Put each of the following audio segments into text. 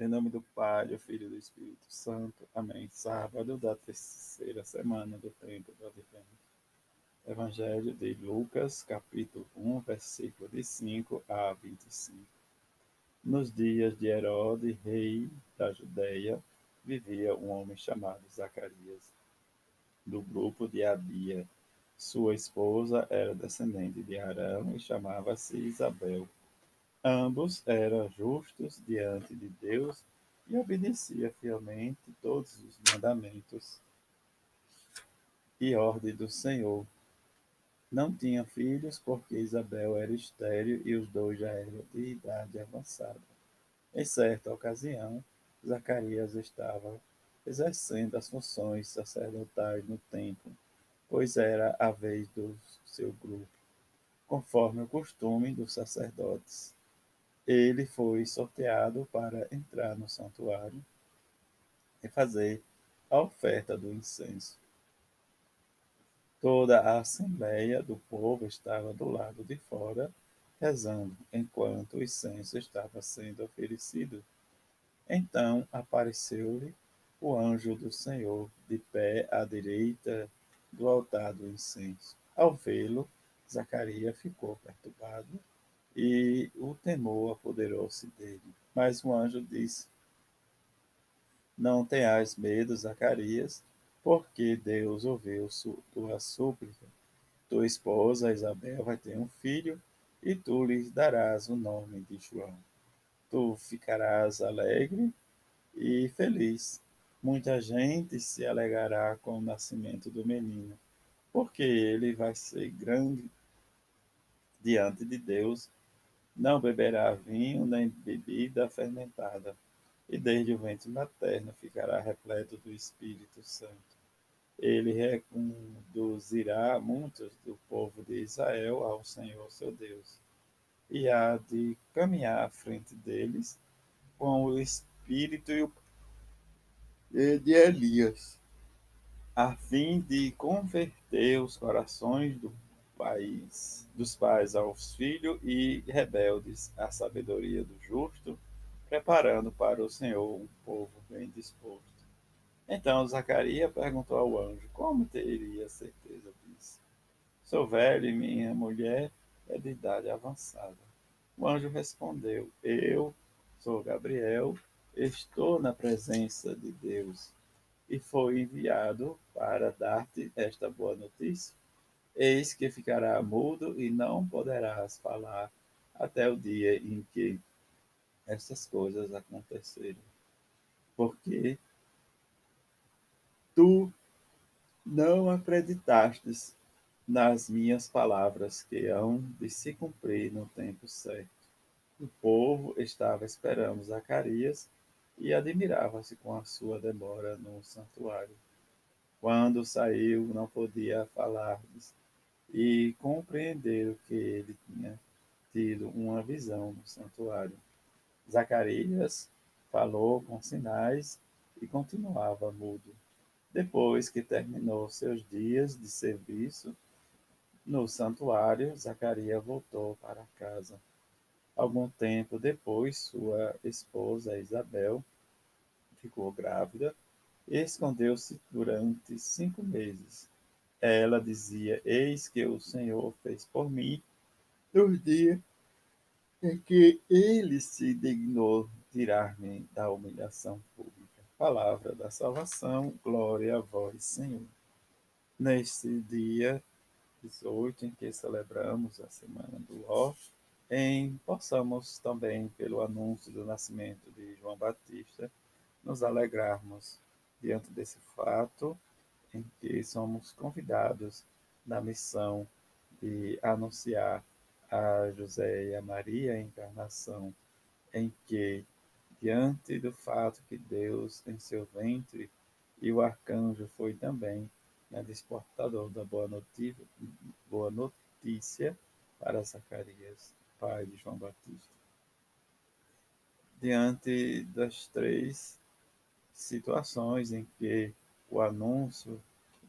Em nome do Pai, do Filho e do Espírito Santo. Amém. Sábado da terceira semana do tempo do Advento. Evangelho de Lucas, capítulo 1, versículo de 5 a 25. Nos dias de Herodes, rei da Judéia, vivia um homem chamado Zacarias, do grupo de Abia. Sua esposa era descendente de Arão e chamava-se Isabel. Ambos eram justos diante de Deus e obedeciam fielmente todos os mandamentos e ordem do Senhor. Não tinham filhos porque Isabel era estéril e os dois já eram de idade avançada. Em certa ocasião, Zacarias estava exercendo as funções sacerdotais no templo, pois era a vez do seu grupo, conforme o costume dos sacerdotes ele foi sorteado para entrar no santuário e fazer a oferta do incenso. Toda a assembleia do povo estava do lado de fora, rezando, enquanto o incenso estava sendo oferecido. Então apareceu-lhe o anjo do Senhor, de pé à direita do altar do incenso. Ao vê-lo, Zacarias ficou perturbado e o temor apoderou-se dele. Mas o anjo disse: Não tenhas medo, Zacarias, porque Deus ouviu tua súplica. Tua esposa Isabel vai ter um filho, e tu lhe darás o nome de João. Tu ficarás alegre e feliz. Muita gente se alegrará com o nascimento do menino, porque ele vai ser grande diante de Deus não beberá vinho nem bebida fermentada, e desde o ventre materno ficará repleto do Espírito Santo. Ele reconduzirá muitos do povo de Israel ao Senhor seu Deus, e há de caminhar à frente deles com o Espírito de Elias, a fim de converter os corações do pais, dos pais aos filhos e rebeldes à sabedoria do justo, preparando para o Senhor um povo bem disposto. Então Zacarias perguntou ao anjo: Como teria certeza disso? Sou velho e minha mulher é de idade avançada. O anjo respondeu: Eu sou Gabriel, estou na presença de Deus e fui enviado para dar-te esta boa notícia Eis que ficará mudo e não poderás falar até o dia em que essas coisas acontecerem. Porque tu não acreditastes nas minhas palavras que hão de se cumprir no tempo certo. O povo estava esperando Zacarias e admirava-se com a sua demora no santuário. Quando saiu, não podia falar e compreenderam que ele tinha tido uma visão no santuário. Zacarias falou com sinais e continuava mudo. Depois que terminou seus dias de serviço no santuário, Zacarias voltou para casa. Algum tempo depois, sua esposa Isabel ficou grávida escondeu-se durante cinco meses ela dizia: Eis que o Senhor fez por mim nos dias em que ele se dignou tirar-me da humilhação pública. Palavra da salvação, glória a vós, Senhor. Neste dia 18, em que celebramos a Semana do Ó, em possamos também, pelo anúncio do nascimento de João Batista, nos alegrarmos diante desse fato em que somos convidados na missão de anunciar a José e a Maria a encarnação, em que, diante do fato que Deus em seu ventre e o arcanjo foi também né, desportador da boa notícia, boa notícia para Zacarias, pai de João Batista. Diante das três situações em que o anúncio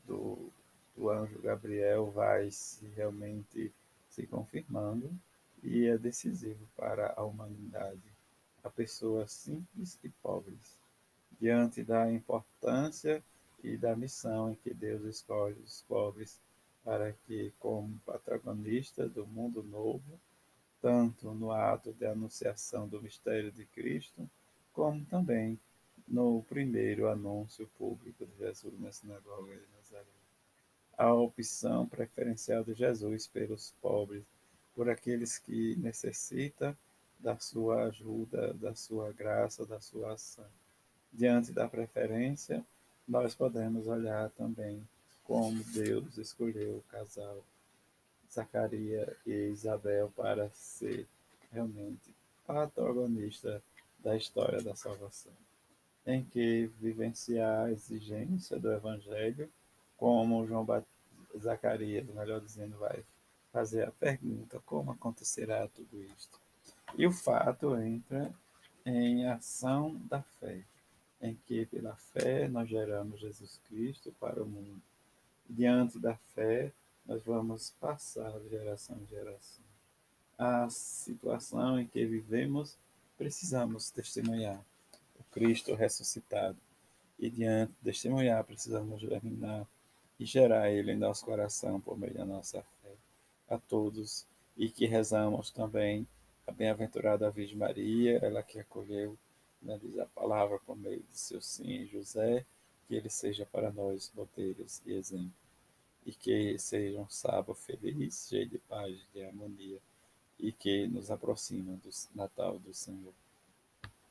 do, do anjo Gabriel vai se realmente se confirmando e é decisivo para a humanidade. a pessoas simples e pobres, diante da importância e da missão em que Deus escolhe os pobres para que, como protagonista do mundo novo, tanto no ato de anunciação do mistério de Cristo, como também no primeiro anúncio público de Jesus na sinagoga de Nazaré. A opção preferencial de Jesus pelos pobres, por aqueles que necessitam da sua ajuda, da sua graça, da sua ação. Diante da preferência, nós podemos olhar também como Deus escolheu o casal Zacarias e Isabel para ser realmente protagonista da história da salvação, em que vivenciar a exigência do Evangelho, como João Bat... Zacarias, melhor dizendo, vai fazer a pergunta como acontecerá tudo isto. E o fato entra em ação da fé, em que pela fé nós geramos Jesus Cristo para o mundo. Diante da fé, nós vamos passar de geração em geração. A situação em que vivemos, precisamos testemunhar Cristo ressuscitado. E diante testemunhar, precisamos germinar e gerar Ele em nosso coração por meio da nossa fé. A todos e que rezamos também a bem-aventurada Virgem Maria, ela que acolheu, né, diz a palavra por meio de seu sim, José, que ele seja para nós modelos e exemplo, e que seja um sábado feliz, cheio de paz, de harmonia, e que nos aproxima do Natal do Senhor.